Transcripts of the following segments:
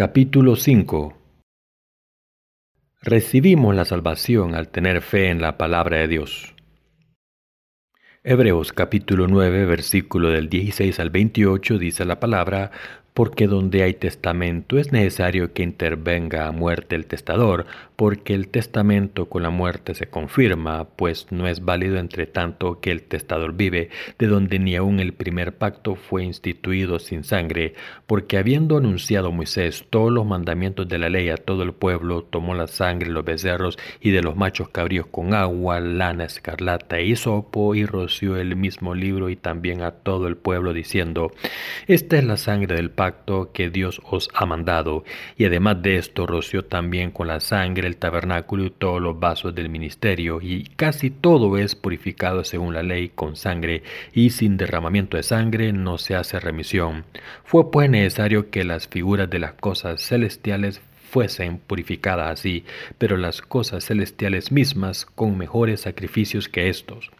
Capítulo 5 Recibimos la salvación al tener fe en la palabra de Dios. Hebreos capítulo 9 versículo del 16 al 28 dice la palabra, porque donde hay testamento es necesario que intervenga a muerte el testador, porque el testamento con la muerte se confirma, pues no es válido entre tanto que el testador vive, de donde ni aun el primer pacto fue instituido sin sangre, porque habiendo anunciado Moisés todos los mandamientos de la ley a todo el pueblo, tomó la sangre de los becerros y de los machos cabríos con agua, lana escarlata y sopo, y roció el mismo libro y también a todo el pueblo, diciendo, Esta es la sangre del pacto que Dios os ha mandado, y además de esto roció también con la sangre el tabernáculo y todos los vasos del ministerio, y casi todo es purificado según la ley con sangre, y sin derramamiento de sangre no se hace remisión. Fue pues necesario que las figuras de las cosas celestiales fuesen purificadas así, pero las cosas celestiales mismas con mejores sacrificios que estos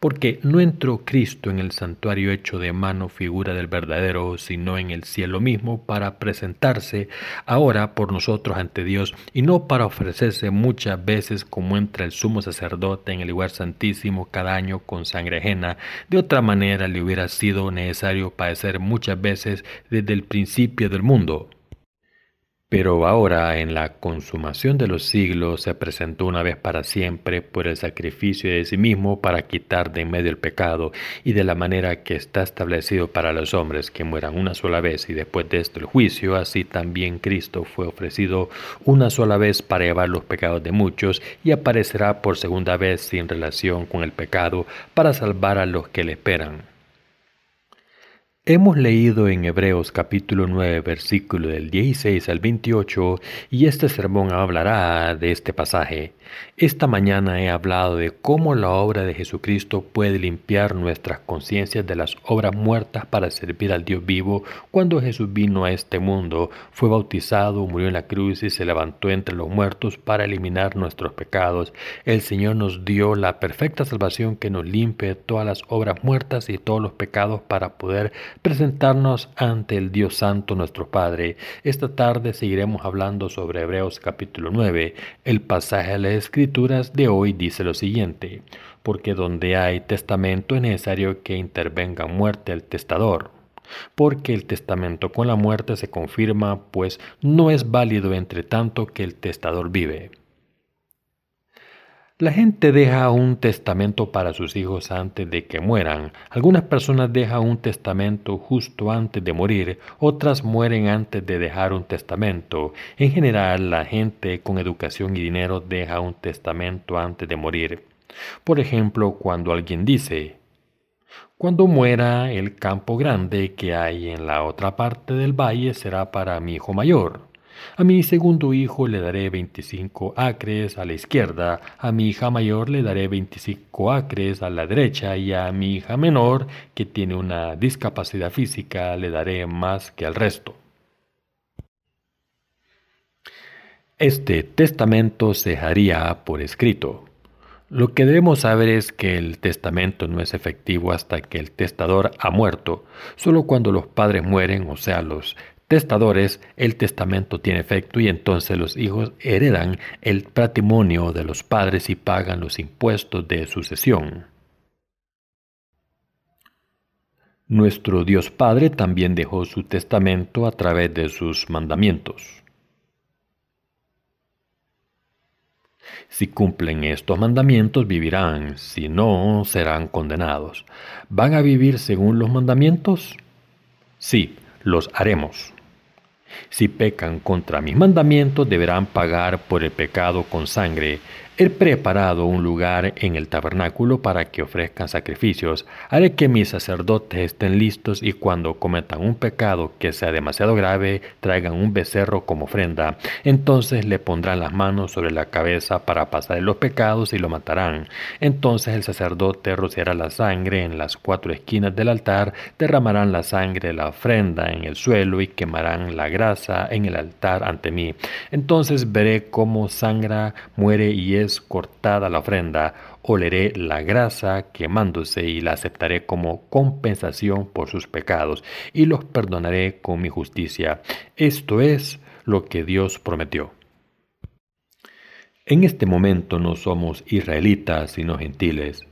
porque no entró Cristo en el santuario hecho de mano figura del verdadero, sino en el cielo mismo, para presentarse ahora por nosotros ante Dios, y no para ofrecerse muchas veces como entra el sumo sacerdote en el lugar santísimo cada año con sangre ajena. De otra manera le hubiera sido necesario padecer muchas veces desde el principio del mundo. Pero ahora, en la consumación de los siglos, se presentó una vez para siempre por el sacrificio de sí mismo para quitar de en medio el pecado, y de la manera que está establecido para los hombres que mueran una sola vez y después de esto el juicio, así también Cristo fue ofrecido una sola vez para llevar los pecados de muchos y aparecerá por segunda vez sin relación con el pecado para salvar a los que le esperan. Hemos leído en Hebreos capítulo 9 versículo del 16 al 28 y este sermón hablará de este pasaje. Esta mañana he hablado de cómo la obra de Jesucristo puede limpiar nuestras conciencias de las obras muertas para servir al Dios vivo. Cuando Jesús vino a este mundo, fue bautizado, murió en la cruz y se levantó entre los muertos para eliminar nuestros pecados. El Señor nos dio la perfecta salvación que nos limpie todas las obras muertas y todos los pecados para poder presentarnos ante el Dios Santo nuestro Padre. Esta tarde seguiremos hablando sobre Hebreos capítulo 9. El pasaje de las Escrituras de hoy dice lo siguiente, porque donde hay testamento es necesario que intervenga muerte el testador porque el testamento con la muerte se confirma, pues no es válido entre tanto que el testador vive. La gente deja un testamento para sus hijos antes de que mueran. Algunas personas dejan un testamento justo antes de morir, otras mueren antes de dejar un testamento. En general, la gente con educación y dinero deja un testamento antes de morir. Por ejemplo, cuando alguien dice, cuando muera el campo grande que hay en la otra parte del valle será para mi hijo mayor. A mi segundo hijo le daré 25 acres a la izquierda, a mi hija mayor le daré 25 acres a la derecha y a mi hija menor, que tiene una discapacidad física, le daré más que al resto. Este testamento se haría por escrito. Lo que debemos saber es que el testamento no es efectivo hasta que el testador ha muerto. Solo cuando los padres mueren, o sea, los testadores, el testamento tiene efecto y entonces los hijos heredan el patrimonio de los padres y pagan los impuestos de sucesión. Nuestro Dios Padre también dejó su testamento a través de sus mandamientos. Si cumplen estos mandamientos vivirán, si no serán condenados. ¿Van a vivir según los mandamientos? Sí, los haremos. Si pecan contra mis mandamientos, deberán pagar por el pecado con sangre, He preparado un lugar en el tabernáculo para que ofrezcan sacrificios. Haré que mis sacerdotes estén listos y cuando cometan un pecado que sea demasiado grave, traigan un becerro como ofrenda. Entonces le pondrán las manos sobre la cabeza para pasar los pecados y lo matarán. Entonces el sacerdote rociará la sangre en las cuatro esquinas del altar, derramarán la sangre de la ofrenda en el suelo y quemarán la grasa en el altar ante mí. Entonces veré cómo sangra, muere y es cortada la ofrenda, oleré la grasa quemándose y la aceptaré como compensación por sus pecados y los perdonaré con mi justicia. Esto es lo que Dios prometió. En este momento no somos israelitas, sino gentiles.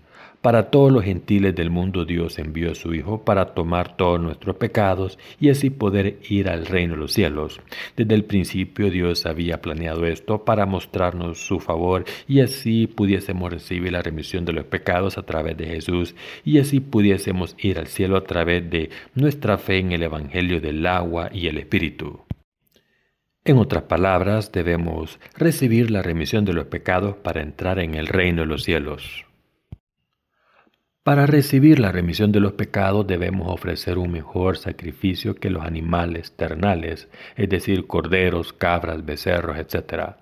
Para todos los gentiles del mundo Dios envió a su Hijo para tomar todos nuestros pecados y así poder ir al reino de los cielos. Desde el principio Dios había planeado esto para mostrarnos su favor y así pudiésemos recibir la remisión de los pecados a través de Jesús y así pudiésemos ir al cielo a través de nuestra fe en el Evangelio del agua y el Espíritu. En otras palabras, debemos recibir la remisión de los pecados para entrar en el reino de los cielos. Para recibir la remisión de los pecados debemos ofrecer un mejor sacrificio que los animales ternales, es decir, corderos, cabras, becerros, etc.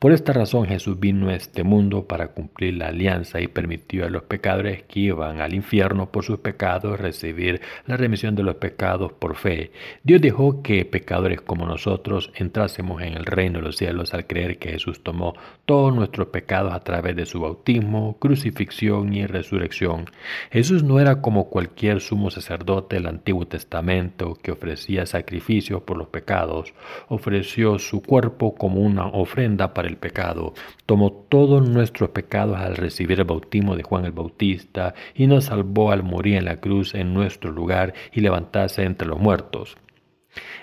Por esta razón Jesús vino a este mundo para cumplir la alianza y permitió a los pecadores que iban al infierno por sus pecados recibir la remisión de los pecados por fe. Dios dejó que pecadores como nosotros entrásemos en el reino de los cielos al creer que Jesús tomó todos nuestros pecados a través de su bautismo, crucifixión y resurrección. Jesús no era como cualquier sumo sacerdote del Antiguo Testamento que ofrecía sacrificios por los pecados, ofreció su cuerpo como una ofrenda para el pecado, tomó todos nuestros pecados al recibir el bautismo de Juan el Bautista y nos salvó al morir en la cruz en nuestro lugar y levantarse entre los muertos.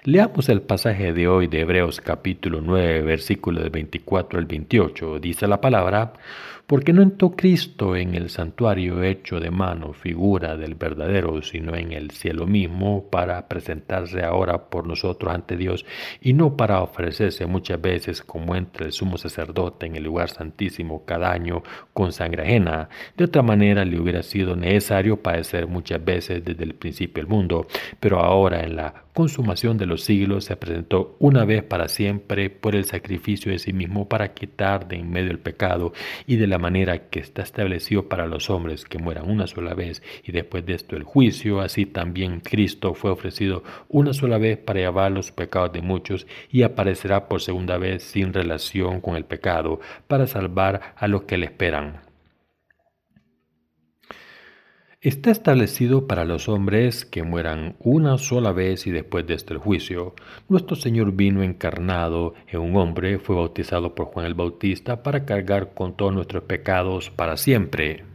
Leamos el pasaje de hoy de Hebreos capítulo 9, versículo del 24 al 28. Dice la palabra, porque no entró Cristo en el santuario hecho de mano, figura del verdadero, sino en el cielo mismo, para presentarse ahora por nosotros ante Dios, y no para ofrecerse muchas veces como entre el sumo sacerdote en el lugar santísimo cada año con sangre ajena. De otra manera le hubiera sido necesario padecer muchas veces desde el principio del mundo, pero ahora en la consumación de los siglos se presentó una vez para siempre por el sacrificio de sí mismo para quitar de en medio el pecado y de la manera que está establecido para los hombres que mueran una sola vez y después de esto el juicio, así también Cristo fue ofrecido una sola vez para llevar los pecados de muchos y aparecerá por segunda vez sin relación con el pecado para salvar a los que le esperan. Está establecido para los hombres que mueran una sola vez y después de este juicio. Nuestro Señor vino encarnado en un hombre, fue bautizado por Juan el Bautista para cargar con todos nuestros pecados para siempre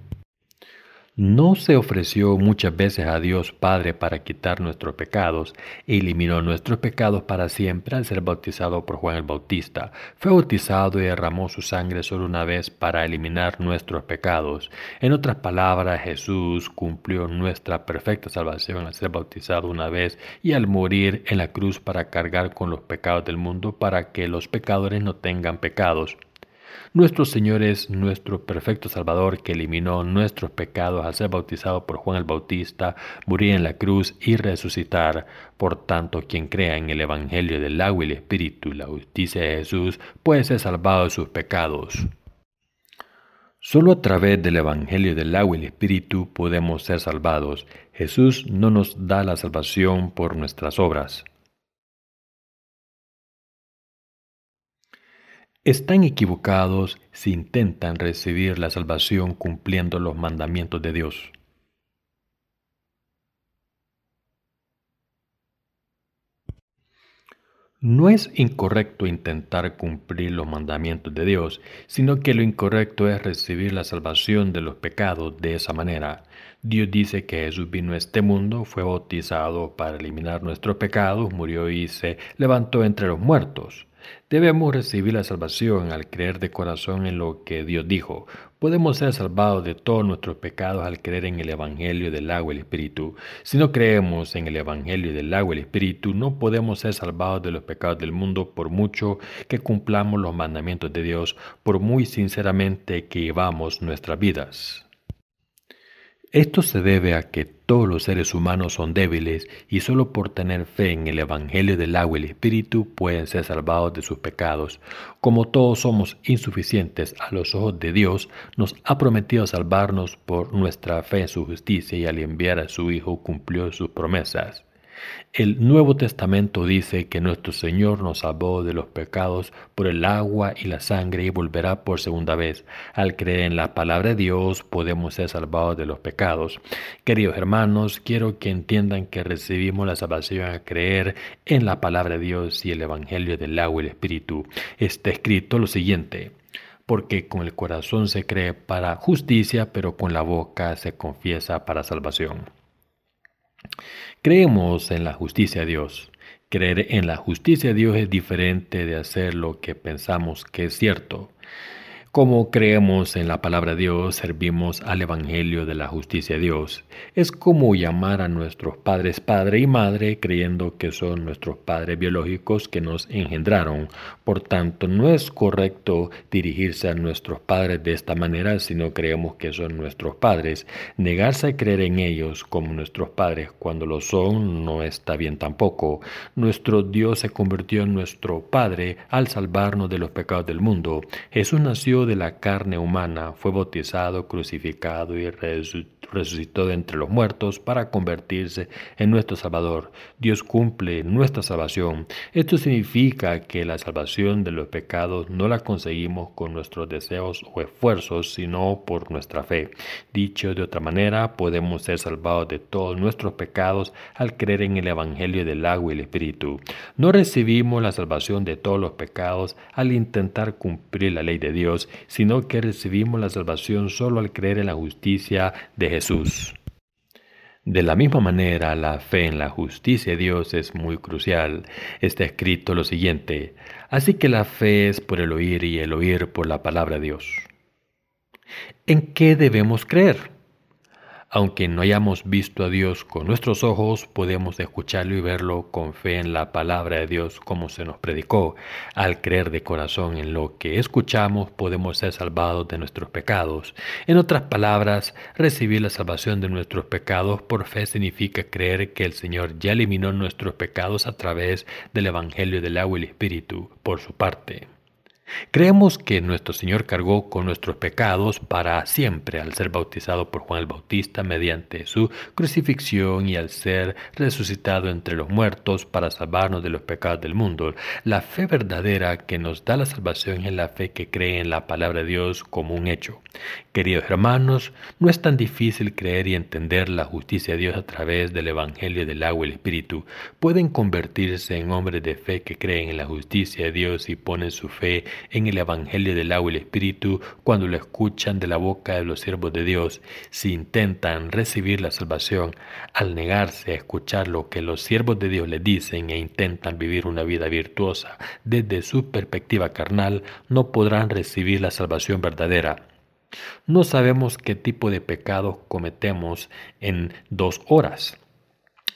no se ofreció muchas veces a Dios Padre para quitar nuestros pecados, eliminó nuestros pecados para siempre al ser bautizado por Juan el Bautista. Fue bautizado y derramó su sangre solo una vez para eliminar nuestros pecados. En otras palabras, Jesús cumplió nuestra perfecta salvación al ser bautizado una vez y al morir en la cruz para cargar con los pecados del mundo para que los pecadores no tengan pecados. Nuestro Señor es nuestro perfecto Salvador que eliminó nuestros pecados al ser bautizado por Juan el Bautista, morir en la cruz y resucitar. Por tanto, quien crea en el Evangelio del agua y el Espíritu y la justicia de Jesús puede ser salvado de sus pecados. Solo a través del Evangelio del agua y el Espíritu podemos ser salvados. Jesús no nos da la salvación por nuestras obras. Están equivocados si intentan recibir la salvación cumpliendo los mandamientos de Dios. No es incorrecto intentar cumplir los mandamientos de Dios, sino que lo incorrecto es recibir la salvación de los pecados de esa manera. Dios dice que Jesús vino a este mundo, fue bautizado para eliminar nuestros pecados, murió y se levantó entre los muertos. Debemos recibir la salvación al creer de corazón en lo que Dios dijo. Podemos ser salvados de todos nuestros pecados al creer en el Evangelio del agua y el Espíritu. Si no creemos en el Evangelio del agua y el Espíritu, no podemos ser salvados de los pecados del mundo por mucho que cumplamos los mandamientos de Dios, por muy sinceramente que llevamos nuestras vidas. Esto se debe a que todos los seres humanos son débiles y solo por tener fe en el Evangelio del agua y el Espíritu pueden ser salvados de sus pecados. Como todos somos insuficientes a los ojos de Dios, nos ha prometido salvarnos por nuestra fe en su justicia y al enviar a su Hijo cumplió sus promesas. El Nuevo Testamento dice que nuestro Señor nos salvó de los pecados por el agua y la sangre y volverá por segunda vez. Al creer en la palabra de Dios podemos ser salvados de los pecados. Queridos hermanos, quiero que entiendan que recibimos la salvación al creer en la palabra de Dios y el Evangelio del agua y el Espíritu. Está escrito lo siguiente porque con el corazón se cree para justicia, pero con la boca se confiesa para salvación. Creemos en la justicia de Dios. Creer en la justicia de Dios es diferente de hacer lo que pensamos que es cierto. Como creemos en la palabra de Dios, servimos al Evangelio de la justicia de Dios. Es como llamar a nuestros padres padre y madre creyendo que son nuestros padres biológicos que nos engendraron. Por tanto, no es correcto dirigirse a nuestros padres de esta manera si no creemos que son nuestros padres. Negarse a creer en ellos como nuestros padres cuando lo son no está bien tampoco. Nuestro Dios se convirtió en nuestro Padre al salvarnos de los pecados del mundo. Jesús nació de la carne humana, fue bautizado, crucificado y resucitó de entre los muertos para convertirse en nuestro Salvador. Dios cumple nuestra salvación. Esto significa que la salvación de los pecados no la conseguimos con nuestros deseos o esfuerzos, sino por nuestra fe. Dicho de otra manera, podemos ser salvados de todos nuestros pecados al creer en el Evangelio del agua y el Espíritu. No recibimos la salvación de todos los pecados al intentar cumplir la ley de Dios, sino que recibimos la salvación solo al creer en la justicia de Jesús. De la misma manera, la fe en la justicia de Dios es muy crucial. Está escrito lo siguiente, así que la fe es por el oír y el oír por la palabra de Dios. ¿En qué debemos creer? Aunque no hayamos visto a Dios con nuestros ojos, podemos escucharlo y verlo con fe en la palabra de Dios como se nos predicó. Al creer de corazón en lo que escuchamos, podemos ser salvados de nuestros pecados. En otras palabras, recibir la salvación de nuestros pecados por fe significa creer que el Señor ya eliminó nuestros pecados a través del Evangelio del agua y el Espíritu, por su parte. Creemos que nuestro Señor cargó con nuestros pecados para siempre al ser bautizado por Juan el Bautista mediante su crucifixión y al ser resucitado entre los muertos para salvarnos de los pecados del mundo. La fe verdadera que nos da la salvación es la fe que cree en la palabra de Dios como un hecho. Queridos hermanos, no es tan difícil creer y entender la justicia de Dios a través del Evangelio del agua y el Espíritu. Pueden convertirse en hombres de fe que creen en la justicia de Dios y ponen su fe en el Evangelio del agua y el Espíritu cuando lo escuchan de la boca de los siervos de Dios, si intentan recibir la salvación al negarse a escuchar lo que los siervos de Dios les dicen e intentan vivir una vida virtuosa desde su perspectiva carnal, no podrán recibir la salvación verdadera. No sabemos qué tipo de pecados cometemos en dos horas.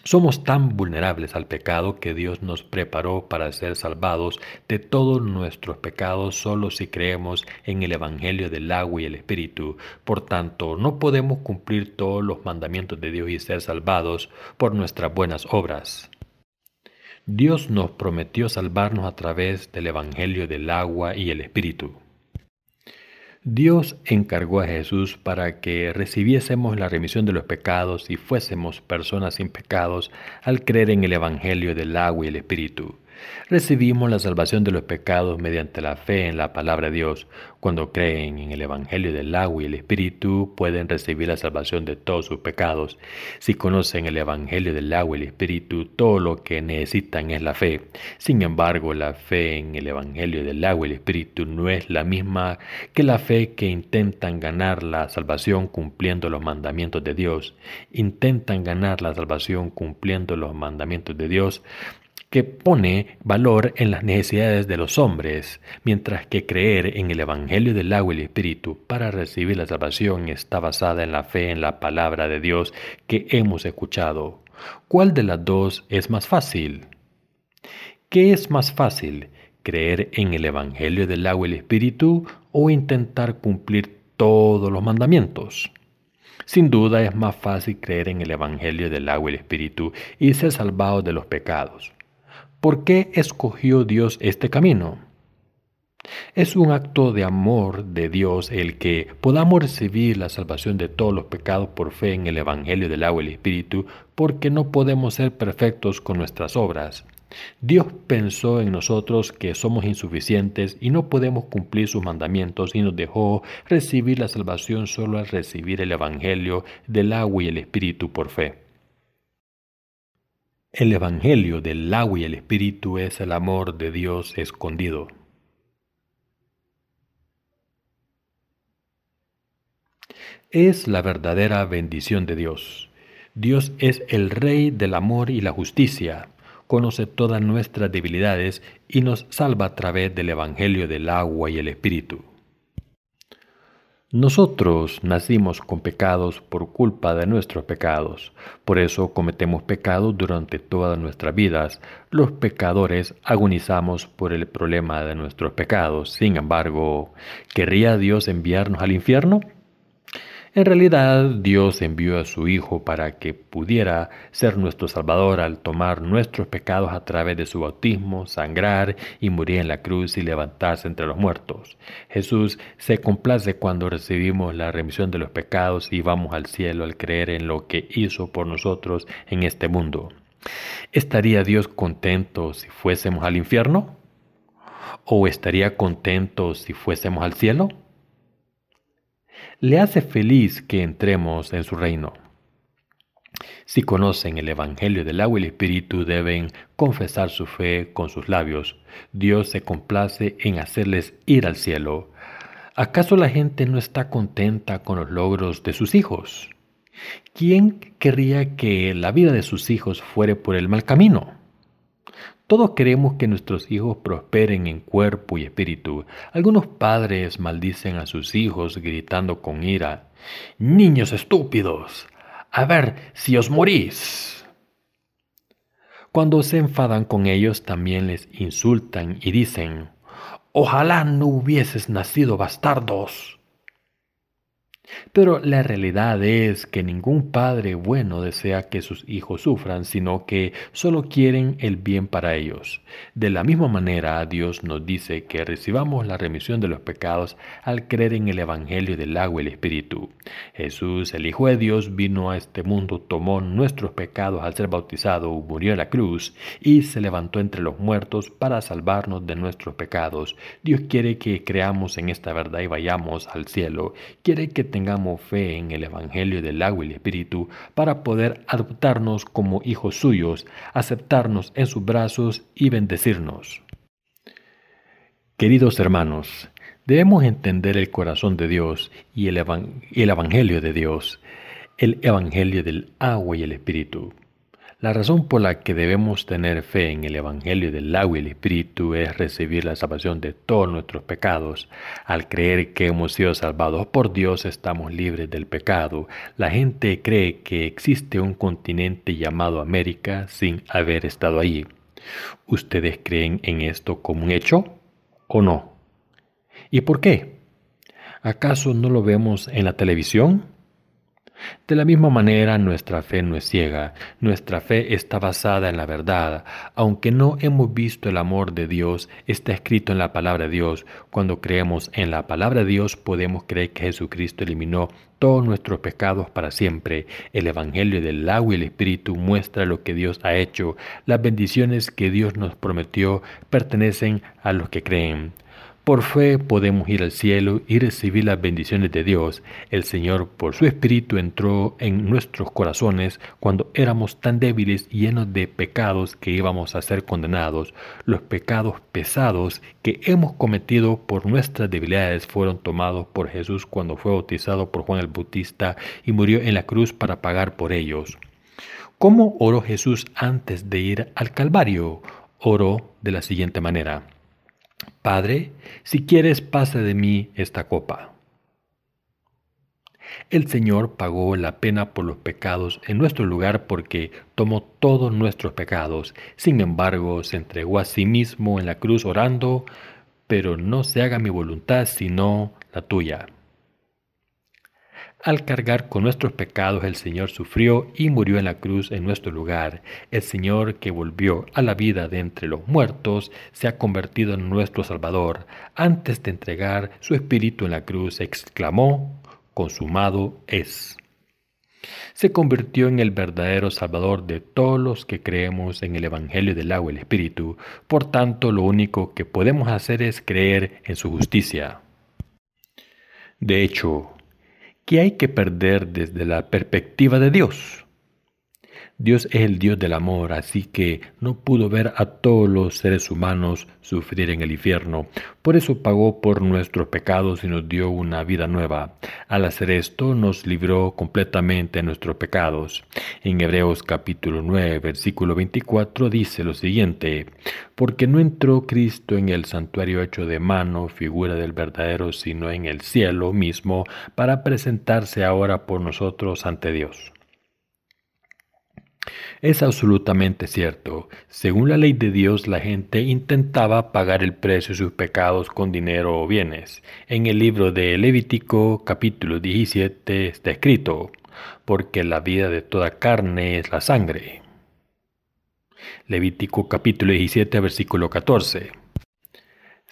Somos tan vulnerables al pecado que Dios nos preparó para ser salvados de todos nuestros pecados solo si creemos en el Evangelio del agua y el Espíritu. Por tanto, no podemos cumplir todos los mandamientos de Dios y ser salvados por nuestras buenas obras. Dios nos prometió salvarnos a través del Evangelio del agua y el Espíritu. Dios encargó a Jesús para que recibiésemos la remisión de los pecados y fuésemos personas sin pecados al creer en el Evangelio del agua y el Espíritu. Recibimos la salvación de los pecados mediante la fe en la palabra de Dios. Cuando creen en el Evangelio del agua y el Espíritu, pueden recibir la salvación de todos sus pecados. Si conocen el Evangelio del agua y el Espíritu, todo lo que necesitan es la fe. Sin embargo, la fe en el Evangelio del agua y el Espíritu no es la misma que la fe que intentan ganar la salvación cumpliendo los mandamientos de Dios. Intentan ganar la salvación cumpliendo los mandamientos de Dios que pone valor en las necesidades de los hombres, mientras que creer en el Evangelio del agua y el Espíritu para recibir la salvación está basada en la fe en la palabra de Dios que hemos escuchado. ¿Cuál de las dos es más fácil? ¿Qué es más fácil? ¿Creer en el Evangelio del agua y el Espíritu o intentar cumplir todos los mandamientos? Sin duda es más fácil creer en el Evangelio del agua y el Espíritu y ser salvado de los pecados. ¿Por qué escogió Dios este camino? Es un acto de amor de Dios el que podamos recibir la salvación de todos los pecados por fe en el Evangelio del agua y el Espíritu, porque no podemos ser perfectos con nuestras obras. Dios pensó en nosotros que somos insuficientes y no podemos cumplir sus mandamientos y nos dejó recibir la salvación solo al recibir el Evangelio del agua y el Espíritu por fe. El Evangelio del agua y el Espíritu es el amor de Dios escondido. Es la verdadera bendición de Dios. Dios es el Rey del amor y la justicia conoce todas nuestras debilidades y nos salva a través del Evangelio del agua y el Espíritu. Nosotros nacimos con pecados por culpa de nuestros pecados, por eso cometemos pecados durante todas nuestras vidas. Los pecadores agonizamos por el problema de nuestros pecados. Sin embargo, ¿querría Dios enviarnos al infierno? En realidad Dios envió a su Hijo para que pudiera ser nuestro Salvador al tomar nuestros pecados a través de su bautismo, sangrar y morir en la cruz y levantarse entre los muertos. Jesús se complace cuando recibimos la remisión de los pecados y vamos al cielo al creer en lo que hizo por nosotros en este mundo. ¿Estaría Dios contento si fuésemos al infierno? ¿O estaría contento si fuésemos al cielo? Le hace feliz que entremos en su reino. Si conocen el Evangelio del agua y el Espíritu, deben confesar su fe con sus labios. Dios se complace en hacerles ir al cielo. ¿Acaso la gente no está contenta con los logros de sus hijos? ¿Quién querría que la vida de sus hijos fuere por el mal camino? Todos queremos que nuestros hijos prosperen en cuerpo y espíritu. Algunos padres maldicen a sus hijos gritando con ira, Niños estúpidos, a ver si os morís. Cuando se enfadan con ellos también les insultan y dicen, Ojalá no hubieses nacido bastardos. Pero la realidad es que ningún padre bueno desea que sus hijos sufran, sino que solo quieren el bien para ellos. De la misma manera, Dios nos dice que recibamos la remisión de los pecados al creer en el Evangelio del agua y el Espíritu. Jesús, el Hijo de Dios, vino a este mundo, tomó nuestros pecados al ser bautizado, murió en la cruz y se levantó entre los muertos para salvarnos de nuestros pecados. Dios quiere que creamos en esta verdad y vayamos al cielo. Quiere que tengamos fe en el Evangelio del agua y el Espíritu para poder adoptarnos como hijos suyos, aceptarnos en sus brazos y bendecirnos. Queridos hermanos, debemos entender el corazón de Dios y el, el Evangelio de Dios, el Evangelio del agua y el Espíritu. La razón por la que debemos tener fe en el Evangelio del agua y el Espíritu es recibir la salvación de todos nuestros pecados. Al creer que hemos sido salvados por Dios, estamos libres del pecado. La gente cree que existe un continente llamado América sin haber estado allí. ¿Ustedes creen en esto como un hecho o no? ¿Y por qué? ¿Acaso no lo vemos en la televisión? De la misma manera, nuestra fe no es ciega, nuestra fe está basada en la verdad. Aunque no hemos visto el amor de Dios, está escrito en la palabra de Dios. Cuando creemos en la palabra de Dios, podemos creer que Jesucristo eliminó todos nuestros pecados para siempre. El Evangelio del agua y el Espíritu muestra lo que Dios ha hecho. Las bendiciones que Dios nos prometió pertenecen a los que creen. Por fe podemos ir al cielo y recibir las bendiciones de Dios. El Señor por su Espíritu entró en nuestros corazones cuando éramos tan débiles y llenos de pecados que íbamos a ser condenados. Los pecados pesados que hemos cometido por nuestras debilidades fueron tomados por Jesús cuando fue bautizado por Juan el Bautista y murió en la cruz para pagar por ellos. ¿Cómo oró Jesús antes de ir al Calvario? Oró de la siguiente manera. Padre, si quieres, pase de mí esta copa. El Señor pagó la pena por los pecados en nuestro lugar porque tomó todos nuestros pecados. Sin embargo, se entregó a sí mismo en la cruz orando, pero no se haga mi voluntad sino la tuya. Al cargar con nuestros pecados, el Señor sufrió y murió en la cruz en nuestro lugar. El Señor que volvió a la vida de entre los muertos se ha convertido en nuestro Salvador. Antes de entregar su espíritu en la cruz, exclamó, consumado es. Se convirtió en el verdadero Salvador de todos los que creemos en el Evangelio del agua y el Espíritu. Por tanto, lo único que podemos hacer es creer en su justicia. De hecho, ¿qué hay que perder desde la perspectiva de Dios? Dios es el Dios del amor, así que no pudo ver a todos los seres humanos sufrir en el infierno. Por eso pagó por nuestros pecados y nos dio una vida nueva. Al hacer esto nos libró completamente de nuestros pecados. En Hebreos capítulo 9, versículo 24 dice lo siguiente, porque no entró Cristo en el santuario hecho de mano, figura del verdadero, sino en el cielo mismo, para presentarse ahora por nosotros ante Dios. Es absolutamente cierto. Según la ley de Dios, la gente intentaba pagar el precio de sus pecados con dinero o bienes. En el libro de Levítico capítulo 17 está escrito, porque la vida de toda carne es la sangre. Levítico capítulo 17 versículo 14.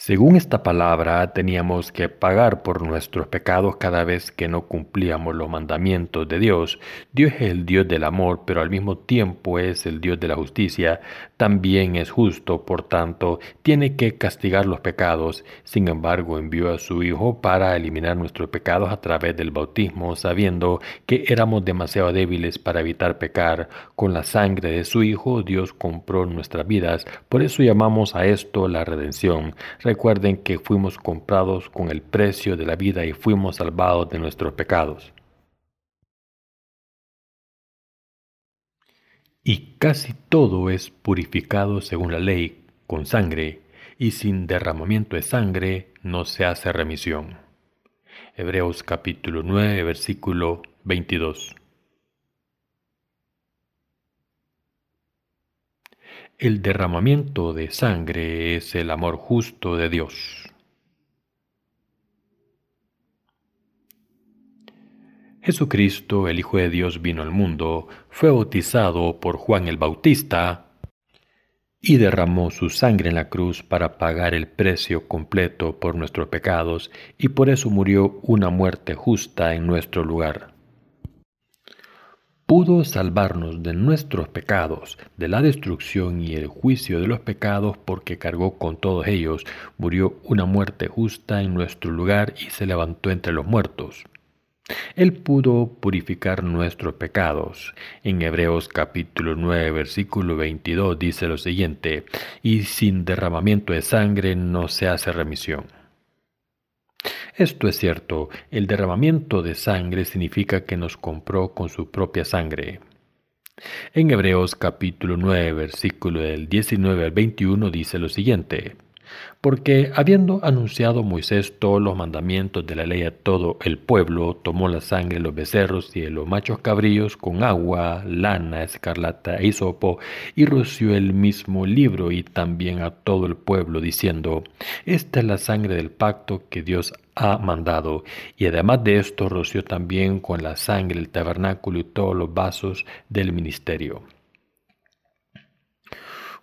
Según esta palabra, teníamos que pagar por nuestros pecados cada vez que no cumplíamos los mandamientos de Dios. Dios es el Dios del amor, pero al mismo tiempo es el Dios de la justicia. También es justo, por tanto, tiene que castigar los pecados. Sin embargo, envió a su Hijo para eliminar nuestros pecados a través del bautismo, sabiendo que éramos demasiado débiles para evitar pecar. Con la sangre de su Hijo, Dios compró nuestras vidas. Por eso llamamos a esto la redención. Recuerden que fuimos comprados con el precio de la vida y fuimos salvados de nuestros pecados. Y casi todo es purificado según la ley, con sangre, y sin derramamiento de sangre no se hace remisión. Hebreos capítulo 9, versículo 22. El derramamiento de sangre es el amor justo de Dios. Jesucristo, el Hijo de Dios, vino al mundo, fue bautizado por Juan el Bautista y derramó su sangre en la cruz para pagar el precio completo por nuestros pecados y por eso murió una muerte justa en nuestro lugar pudo salvarnos de nuestros pecados, de la destrucción y el juicio de los pecados, porque cargó con todos ellos, murió una muerte justa en nuestro lugar y se levantó entre los muertos. Él pudo purificar nuestros pecados. En Hebreos capítulo 9 versículo 22 dice lo siguiente, y sin derramamiento de sangre no se hace remisión. Esto es cierto, el derramamiento de sangre significa que nos compró con su propia sangre. En Hebreos capítulo 9, versículo del 19 al 21 dice lo siguiente, porque habiendo anunciado Moisés todos los mandamientos de la ley a todo el pueblo, tomó la sangre de los becerros y de los machos cabríos con agua, lana, escarlata e hisopo, y roció el mismo libro y también a todo el pueblo, diciendo, Esta es la sangre del pacto que Dios ha mandado, y además de esto roció también con la sangre el tabernáculo y todos los vasos del ministerio.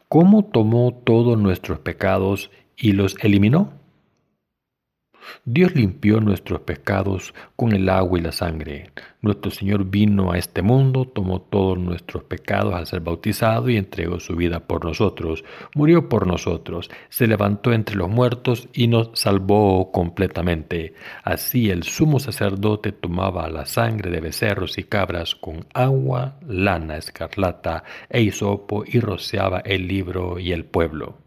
¿Cómo tomó todos nuestros pecados y los eliminó. Dios limpió nuestros pecados con el agua y la sangre. Nuestro Señor vino a este mundo, tomó todos nuestros pecados al ser bautizado y entregó su vida por nosotros. Murió por nosotros, se levantó entre los muertos y nos salvó completamente. Así el sumo sacerdote tomaba la sangre de becerros y cabras con agua, lana escarlata e hisopo y rociaba el libro y el pueblo.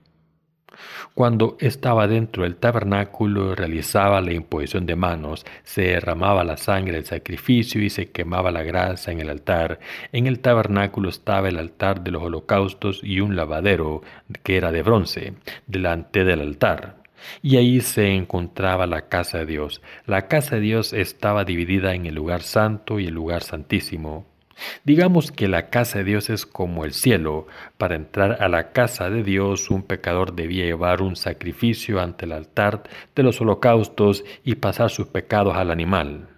Cuando estaba dentro del tabernáculo realizaba la imposición de manos, se derramaba la sangre del sacrificio y se quemaba la grasa en el altar. En el tabernáculo estaba el altar de los holocaustos y un lavadero que era de bronce, delante del altar. Y ahí se encontraba la casa de Dios. La casa de Dios estaba dividida en el lugar santo y el lugar santísimo. Digamos que la casa de Dios es como el cielo. Para entrar a la casa de Dios un pecador debía llevar un sacrificio ante el altar de los holocaustos y pasar sus pecados al animal.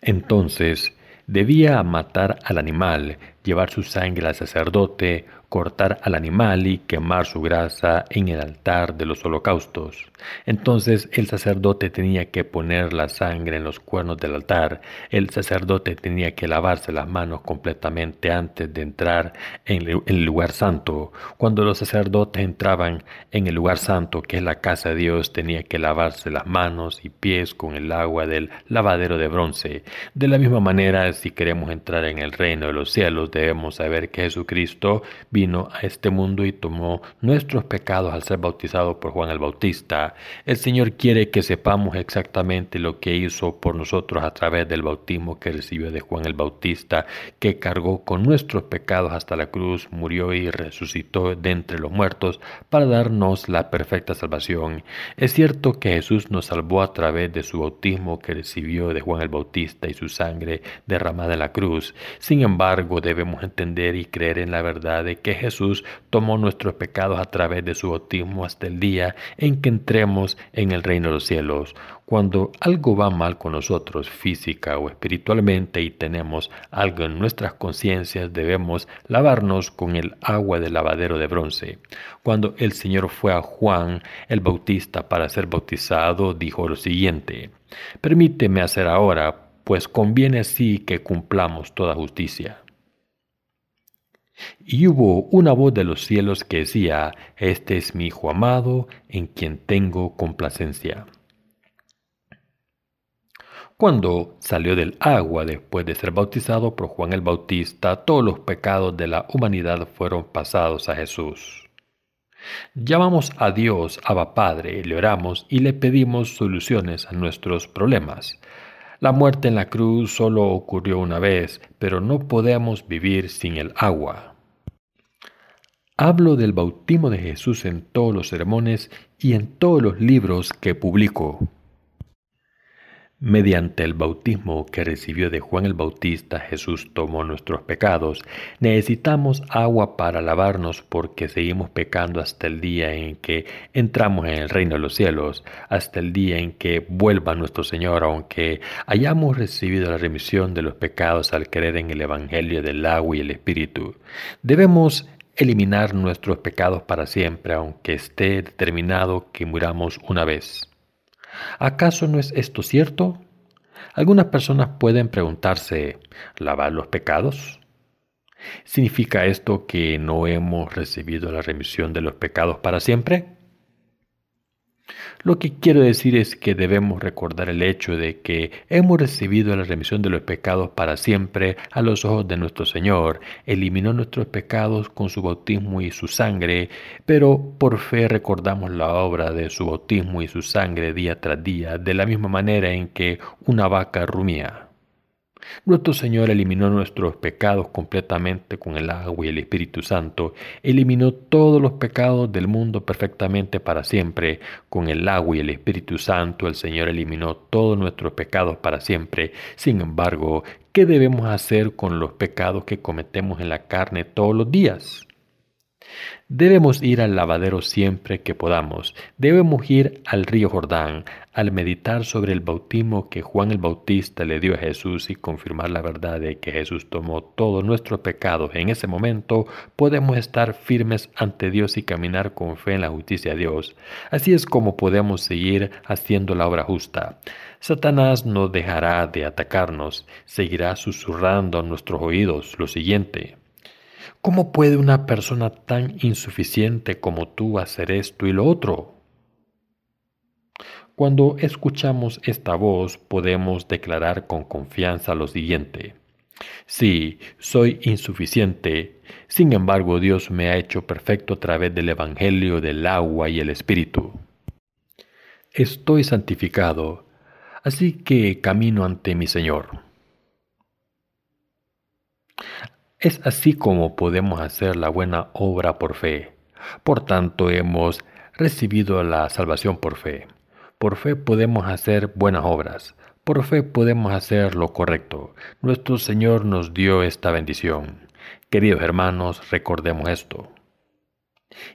Entonces debía matar al animal, llevar su sangre al sacerdote, cortar al animal y quemar su grasa en el altar de los holocaustos. Entonces el sacerdote tenía que poner la sangre en los cuernos del altar. El sacerdote tenía que lavarse las manos completamente antes de entrar en el lugar santo. Cuando los sacerdotes entraban en el lugar santo, que es la casa de Dios, tenía que lavarse las manos y pies con el agua del lavadero de bronce. De la misma manera, si queremos entrar en el reino de los cielos, debemos saber que Jesucristo vino a este mundo y tomó nuestros pecados al ser bautizado por Juan el Bautista. El Señor quiere que sepamos exactamente lo que hizo por nosotros a través del bautismo que recibió de Juan el Bautista, que cargó con nuestros pecados hasta la cruz, murió y resucitó de entre los muertos para darnos la perfecta salvación. Es cierto que Jesús nos salvó a través de su bautismo que recibió de Juan el Bautista y su sangre derramada en la cruz. Sin embargo, debemos entender y creer en la verdad de que Jesús tomó nuestros pecados a través de su bautismo hasta el día en que entremos en el reino de los cielos. Cuando algo va mal con nosotros física o espiritualmente y tenemos algo en nuestras conciencias, debemos lavarnos con el agua del lavadero de bronce. Cuando el Señor fue a Juan el Bautista para ser bautizado, dijo lo siguiente, Permíteme hacer ahora, pues conviene así que cumplamos toda justicia. Y hubo una voz de los cielos que decía, Este es mi Hijo amado, en quien tengo complacencia. Cuando salió del agua después de ser bautizado por Juan el Bautista, todos los pecados de la humanidad fueron pasados a Jesús. Llamamos a Dios, Abba Padre, le oramos y le pedimos soluciones a nuestros problemas. La muerte en la cruz solo ocurrió una vez, pero no podemos vivir sin el agua. Hablo del bautismo de Jesús en todos los sermones y en todos los libros que publico. Mediante el bautismo que recibió de Juan el Bautista, Jesús tomó nuestros pecados. Necesitamos agua para lavarnos porque seguimos pecando hasta el día en que entramos en el reino de los cielos, hasta el día en que vuelva nuestro Señor, aunque hayamos recibido la remisión de los pecados al creer en el Evangelio del agua y el Espíritu. Debemos eliminar nuestros pecados para siempre, aunque esté determinado que muramos una vez. ¿Acaso no es esto cierto? Algunas personas pueden preguntarse, ¿lavar los pecados? ¿Significa esto que no hemos recibido la remisión de los pecados para siempre? Lo que quiero decir es que debemos recordar el hecho de que hemos recibido la remisión de los pecados para siempre a los ojos de nuestro Señor. Eliminó nuestros pecados con su bautismo y su sangre, pero por fe recordamos la obra de su bautismo y su sangre día tras día, de la misma manera en que una vaca rumía. Nuestro Señor eliminó nuestros pecados completamente con el agua y el Espíritu Santo. Eliminó todos los pecados del mundo perfectamente para siempre. Con el agua y el Espíritu Santo el Señor eliminó todos nuestros pecados para siempre. Sin embargo, ¿qué debemos hacer con los pecados que cometemos en la carne todos los días? Debemos ir al lavadero siempre que podamos. Debemos ir al río Jordán al meditar sobre el bautismo que Juan el Bautista le dio a Jesús y confirmar la verdad de que Jesús tomó todos nuestros pecados. En ese momento podemos estar firmes ante Dios y caminar con fe en la justicia de Dios. Así es como podemos seguir haciendo la obra justa. Satanás no dejará de atacarnos, seguirá susurrando a nuestros oídos lo siguiente. ¿Cómo puede una persona tan insuficiente como tú hacer esto y lo otro? Cuando escuchamos esta voz podemos declarar con confianza lo siguiente. Sí, soy insuficiente, sin embargo Dios me ha hecho perfecto a través del Evangelio del agua y el Espíritu. Estoy santificado, así que camino ante mi Señor. Es así como podemos hacer la buena obra por fe. Por tanto, hemos recibido la salvación por fe. Por fe podemos hacer buenas obras. Por fe podemos hacer lo correcto. Nuestro Señor nos dio esta bendición. Queridos hermanos, recordemos esto.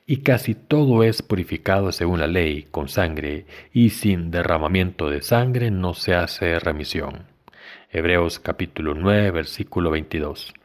Y casi todo es purificado según la ley, con sangre, y sin derramamiento de sangre no se hace remisión. Hebreos capítulo 9, versículo 22.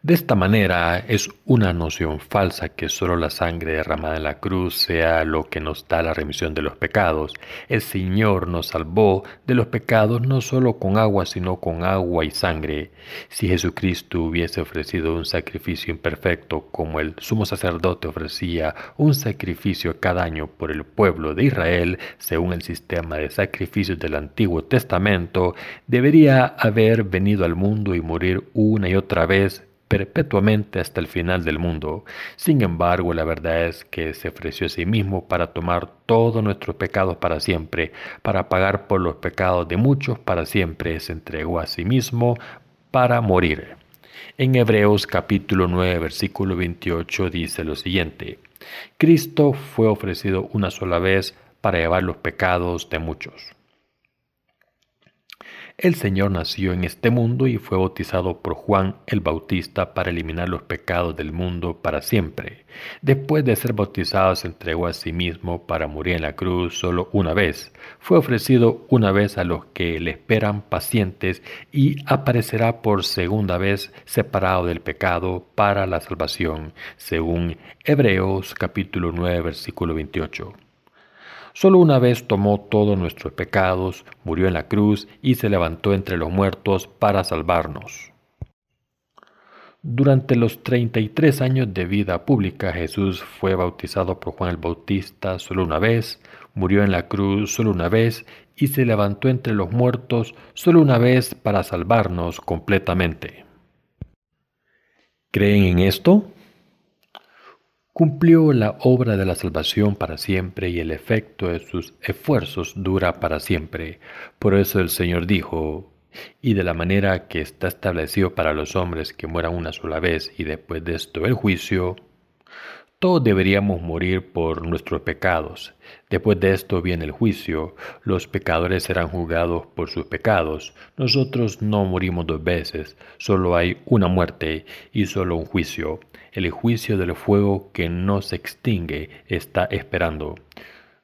De esta manera es una noción falsa que solo la sangre derramada en la cruz sea lo que nos da la remisión de los pecados. El Señor nos salvó de los pecados no solo con agua, sino con agua y sangre. Si Jesucristo hubiese ofrecido un sacrificio imperfecto como el sumo sacerdote ofrecía un sacrificio cada año por el pueblo de Israel, según el sistema de sacrificios del Antiguo Testamento, debería haber venido al mundo y morir una y otra vez perpetuamente hasta el final del mundo. Sin embargo, la verdad es que se ofreció a sí mismo para tomar todos nuestros pecados para siempre, para pagar por los pecados de muchos para siempre, se entregó a sí mismo para morir. En Hebreos capítulo 9 versículo 28 dice lo siguiente, Cristo fue ofrecido una sola vez para llevar los pecados de muchos. El Señor nació en este mundo y fue bautizado por Juan el Bautista para eliminar los pecados del mundo para siempre. Después de ser bautizado se entregó a sí mismo para morir en la cruz solo una vez. Fue ofrecido una vez a los que le esperan pacientes y aparecerá por segunda vez separado del pecado para la salvación, según Hebreos capítulo 9 versículo 28. Solo una vez tomó todos nuestros pecados, murió en la cruz y se levantó entre los muertos para salvarnos. Durante los 33 años de vida pública, Jesús fue bautizado por Juan el Bautista solo una vez, murió en la cruz solo una vez y se levantó entre los muertos solo una vez para salvarnos completamente. ¿Creen en esto? Cumplió la obra de la salvación para siempre y el efecto de sus esfuerzos dura para siempre. Por eso el Señor dijo, y de la manera que está establecido para los hombres que mueran una sola vez y después de esto el juicio, todos deberíamos morir por nuestros pecados. Después de esto viene el juicio. Los pecadores serán juzgados por sus pecados. Nosotros no morimos dos veces. Solo hay una muerte y solo un juicio. El juicio del fuego que no se extingue está esperando.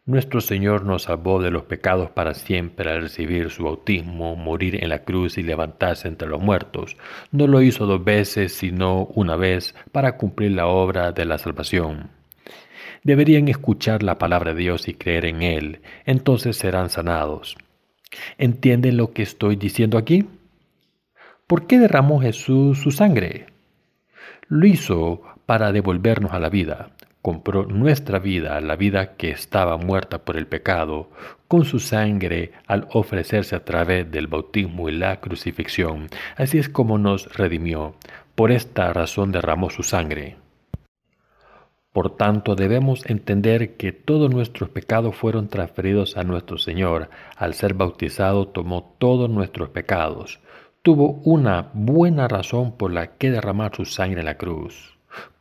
Nuestro Señor nos salvó de los pecados para siempre al recibir su bautismo, morir en la cruz y levantarse entre los muertos. No lo hizo dos veces, sino una vez, para cumplir la obra de la salvación. Deberían escuchar la palabra de Dios y creer en Él, entonces serán sanados. ¿Entienden lo que estoy diciendo aquí? ¿Por qué derramó Jesús su sangre? Lo hizo para devolvernos a la vida compró nuestra vida, la vida que estaba muerta por el pecado, con su sangre al ofrecerse a través del bautismo y la crucifixión. Así es como nos redimió. Por esta razón derramó su sangre. Por tanto, debemos entender que todos nuestros pecados fueron transferidos a nuestro Señor. Al ser bautizado tomó todos nuestros pecados. Tuvo una buena razón por la que derramar su sangre en la cruz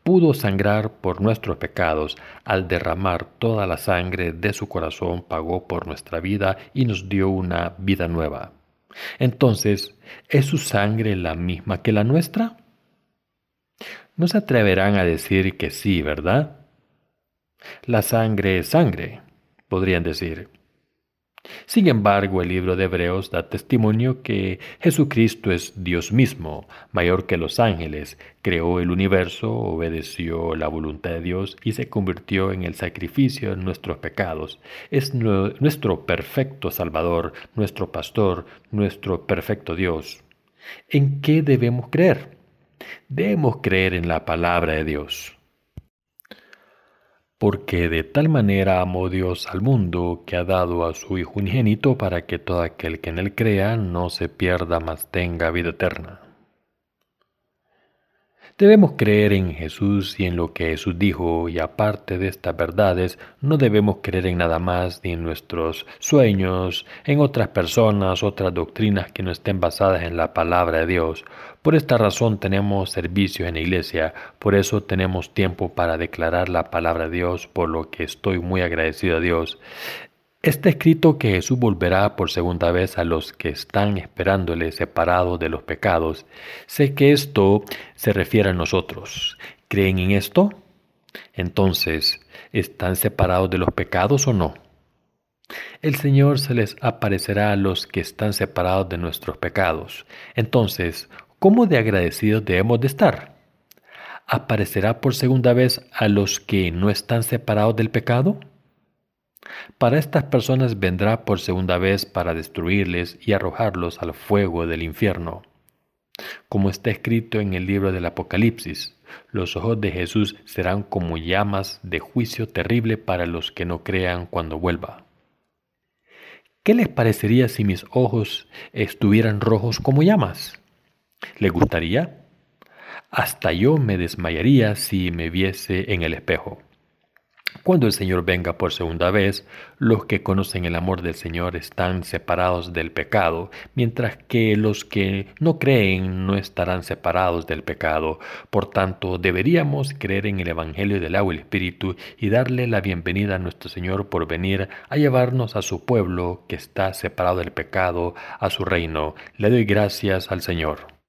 pudo sangrar por nuestros pecados, al derramar toda la sangre de su corazón pagó por nuestra vida y nos dio una vida nueva. Entonces, ¿es su sangre la misma que la nuestra? No se atreverán a decir que sí, ¿verdad? La sangre es sangre, podrían decir. Sin embargo, el libro de Hebreos da testimonio que Jesucristo es Dios mismo, mayor que los ángeles, creó el universo, obedeció la voluntad de Dios y se convirtió en el sacrificio de nuestros pecados. Es nuestro perfecto Salvador, nuestro pastor, nuestro perfecto Dios. ¿En qué debemos creer? Debemos creer en la palabra de Dios porque de tal manera amó Dios al mundo que ha dado a su Hijo unigénito para que todo aquel que en él crea no se pierda, mas tenga vida eterna. Debemos creer en Jesús y en lo que Jesús dijo, y aparte de estas verdades, no debemos creer en nada más, ni en nuestros sueños, en otras personas, otras doctrinas que no estén basadas en la palabra de Dios. Por esta razón tenemos servicios en la iglesia, por eso tenemos tiempo para declarar la palabra de Dios, por lo que estoy muy agradecido a Dios. Está escrito que Jesús volverá por segunda vez a los que están esperándole separados de los pecados. Sé que esto se refiere a nosotros. ¿Creen en esto? Entonces, ¿están separados de los pecados o no? El Señor se les aparecerá a los que están separados de nuestros pecados. Entonces, ¿cómo de agradecidos debemos de estar? ¿Aparecerá por segunda vez a los que no están separados del pecado? Para estas personas vendrá por segunda vez para destruirles y arrojarlos al fuego del infierno. Como está escrito en el libro del Apocalipsis, los ojos de Jesús serán como llamas de juicio terrible para los que no crean cuando vuelva. ¿Qué les parecería si mis ojos estuvieran rojos como llamas? ¿Les gustaría? Hasta yo me desmayaría si me viese en el espejo. Cuando el Señor venga por segunda vez, los que conocen el amor del Señor están separados del pecado, mientras que los que no creen no estarán separados del pecado. Por tanto, deberíamos creer en el Evangelio del agua y el Espíritu y darle la bienvenida a nuestro Señor por venir a llevarnos a su pueblo que está separado del pecado, a su reino. Le doy gracias al Señor.